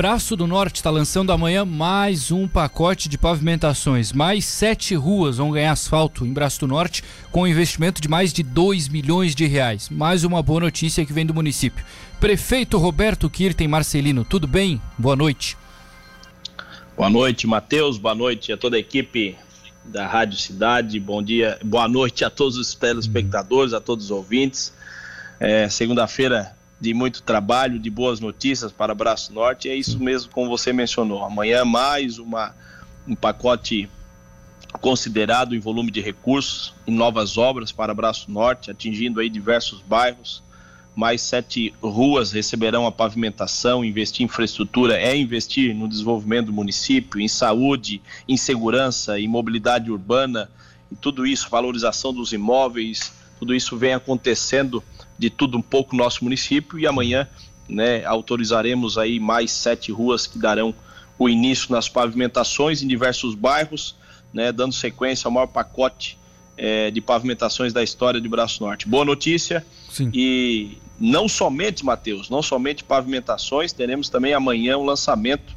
Braço do Norte está lançando amanhã mais um pacote de pavimentações. Mais sete ruas vão ganhar asfalto em Braço do Norte com um investimento de mais de 2 milhões de reais. Mais uma boa notícia que vem do município. Prefeito Roberto Kirten Marcelino, tudo bem? Boa noite. Boa noite, Matheus. Boa noite a toda a equipe da Rádio Cidade. Bom dia, boa noite a todos os telespectadores, a todos os ouvintes. É, Segunda-feira de muito trabalho, de boas notícias para Braço Norte. É isso mesmo como você mencionou. Amanhã mais uma, um pacote considerado em volume de recursos em novas obras para Braço Norte, atingindo aí diversos bairros. Mais sete ruas receberão a pavimentação. Investir em infraestrutura é investir no desenvolvimento do município, em saúde, em segurança, em mobilidade urbana e tudo isso, valorização dos imóveis, tudo isso vem acontecendo de tudo um pouco no nosso município e amanhã né, autorizaremos aí mais sete ruas que darão o início nas pavimentações em diversos bairros, né, dando sequência ao maior pacote é, de pavimentações da história de Braço Norte. Boa notícia Sim. e não somente, Matheus, não somente pavimentações, teremos também amanhã o lançamento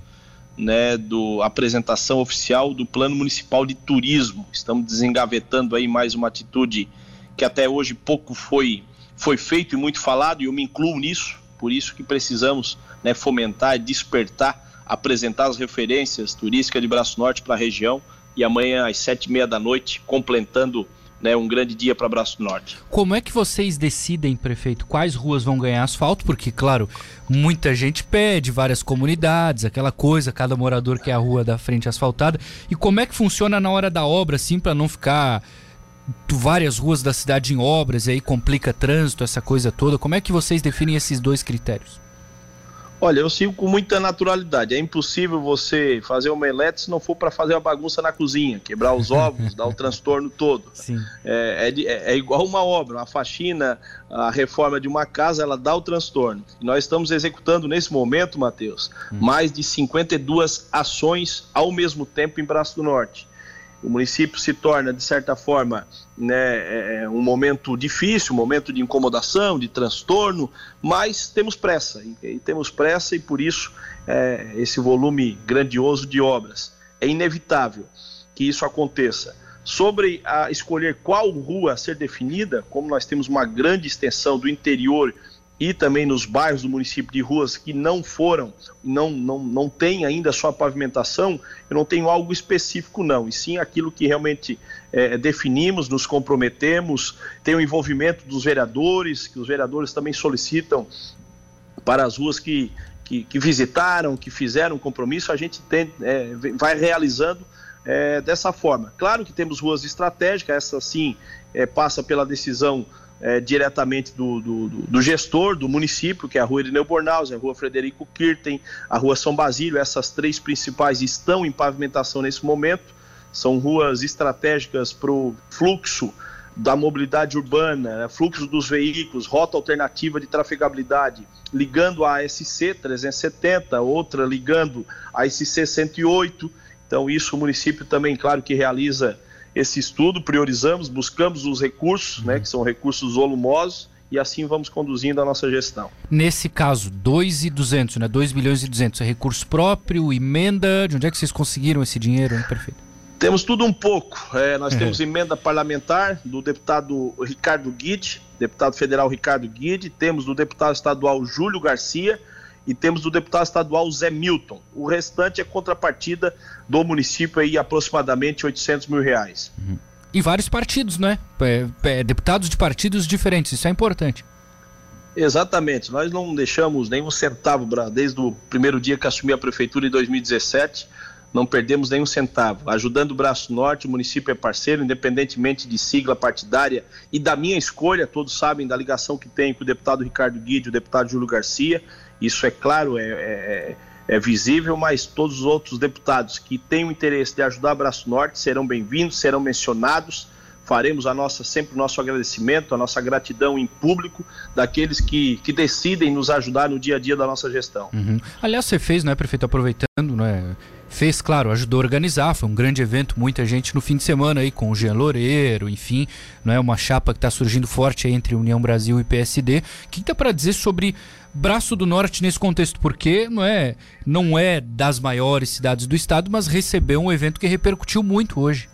né, do apresentação oficial do Plano Municipal de Turismo. Estamos desengavetando aí mais uma atitude que até hoje pouco foi foi feito e muito falado, e eu me incluo nisso, por isso que precisamos né, fomentar, despertar, apresentar as referências turísticas de Braço Norte para a região, e amanhã às sete e meia da noite, completando né, um grande dia para Braço Norte. Como é que vocês decidem, prefeito, quais ruas vão ganhar asfalto? Porque, claro, muita gente pede, várias comunidades, aquela coisa, cada morador quer a rua da frente asfaltada. E como é que funciona na hora da obra, assim, para não ficar várias ruas da cidade em obras e aí complica trânsito, essa coisa toda. Como é que vocês definem esses dois critérios? Olha, eu sigo com muita naturalidade. É impossível você fazer uma omelete se não for para fazer uma bagunça na cozinha, quebrar os ovos, dar o transtorno todo. É, é, é, é, igual uma obra, uma faxina, a reforma de uma casa, ela dá o transtorno. E nós estamos executando nesse momento, Matheus, hum. mais de 52 ações ao mesmo tempo em Braço do Norte o município se torna, de certa forma, né, é, é um momento difícil, um momento de incomodação, de transtorno, mas temos pressa, e, temos pressa e por isso é, esse volume grandioso de obras. É inevitável que isso aconteça. Sobre a escolher qual rua a ser definida, como nós temos uma grande extensão do interior e também nos bairros do município de ruas que não foram, não, não, não tem ainda sua pavimentação, eu não tenho algo específico não, e sim aquilo que realmente é, definimos, nos comprometemos, tem o envolvimento dos vereadores, que os vereadores também solicitam para as ruas que, que, que visitaram, que fizeram compromisso, a gente tem, é, vai realizando é, dessa forma. Claro que temos ruas estratégicas, essa sim é, passa pela decisão é, diretamente do, do, do, gestor do município, que é a rua Irineu Bornaus, a rua Frederico Kirten, a rua São Basílio, essas três principais estão em pavimentação nesse momento, são ruas estratégicas para o fluxo da mobilidade urbana, né, fluxo dos veículos, rota alternativa de trafegabilidade, ligando a SC 370, outra ligando a SC 108. Então, isso o município também, claro, que realiza esse estudo, priorizamos, buscamos os recursos, né, que são recursos volumosos, e assim vamos conduzindo a nossa gestão. Nesse caso, 2,200, né? 2 milhões e 200, é recurso próprio, emenda, de onde é que vocês conseguiram esse dinheiro, hein? Perfeito. Temos tudo um pouco. É, nós uhum. temos emenda parlamentar do deputado Ricardo Guide, deputado federal Ricardo Guide, temos do deputado estadual Júlio Garcia, e temos do deputado estadual Zé Milton. O restante é contrapartida do município aí aproximadamente 800 mil reais. Uhum. E vários partidos, né? É, é, deputados de partidos diferentes, isso é importante. Exatamente, nós não deixamos nenhum centavo desde o primeiro dia que assumi a prefeitura em 2017, não perdemos nenhum centavo. Ajudando o Braço Norte, o município é parceiro, independentemente de sigla partidária e da minha escolha, todos sabem da ligação que tem com o deputado Ricardo Guide e o deputado Júlio Garcia. Isso é claro, é, é, é visível, mas todos os outros deputados que têm o interesse de ajudar Braço Norte serão bem-vindos, serão mencionados. Faremos a nossa sempre o nosso agradecimento, a nossa gratidão em público daqueles que, que decidem nos ajudar no dia a dia da nossa gestão. Uhum. Aliás, você fez, né, prefeito, aproveitando, né, fez, claro, ajudou a organizar, foi um grande evento, muita gente no fim de semana aí com o Jean Loureiro, enfim, não é uma chapa que está surgindo forte entre União Brasil e PSD. O que dá para dizer sobre Braço do Norte nesse contexto? Porque não é, não é das maiores cidades do estado, mas recebeu um evento que repercutiu muito hoje.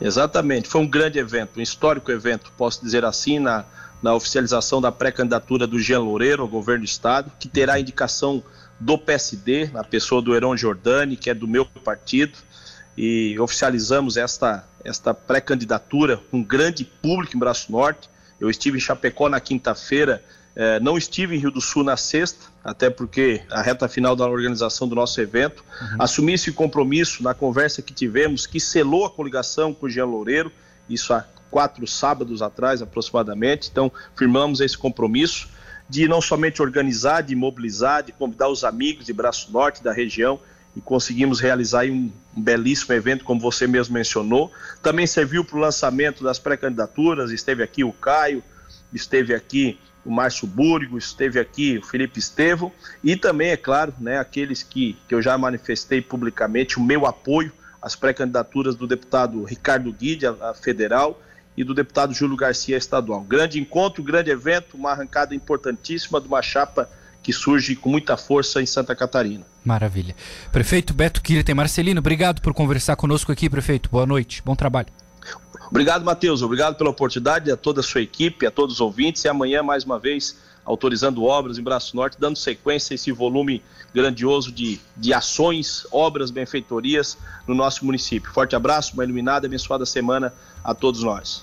Exatamente, foi um grande evento, um histórico evento, posso dizer assim, na, na oficialização da pré-candidatura do Jean Loureiro ao governo do estado, que terá indicação do PSD, na pessoa do Heron Jordani, que é do meu partido, e oficializamos esta, esta pré-candidatura com um grande público em Braço Norte. Eu estive em Chapecó na quinta-feira, eh, não estive em Rio do Sul na sexta, até porque a reta final da organização do nosso evento. Uhum. Assumi esse compromisso na conversa que tivemos, que selou a coligação com o Jean Loureiro, isso há quatro sábados atrás aproximadamente. Então, firmamos esse compromisso de não somente organizar, de mobilizar, de convidar os amigos de Braço Norte da região e conseguimos realizar um, um belíssimo evento, como você mesmo mencionou. Também serviu para o lançamento das pré-candidaturas, esteve aqui o Caio, esteve aqui o Márcio Burgo, esteve aqui o Felipe Estevo. E também, é claro, né, aqueles que, que eu já manifestei publicamente o meu apoio às pré-candidaturas do deputado Ricardo Guide, a, a federal, e do deputado Júlio Garcia estadual. Grande encontro, grande evento, uma arrancada importantíssima de uma chapa que surge com muita força em Santa Catarina. Maravilha. Prefeito Beto Kirten Marcelino, obrigado por conversar conosco aqui, prefeito. Boa noite, bom trabalho. Obrigado, Matheus. Obrigado pela oportunidade, a toda a sua equipe, a todos os ouvintes. E amanhã, mais uma vez, autorizando obras em Braço Norte, dando sequência a esse volume grandioso de, de ações, obras, benfeitorias no nosso município. Forte abraço, uma iluminada e abençoada semana a todos nós.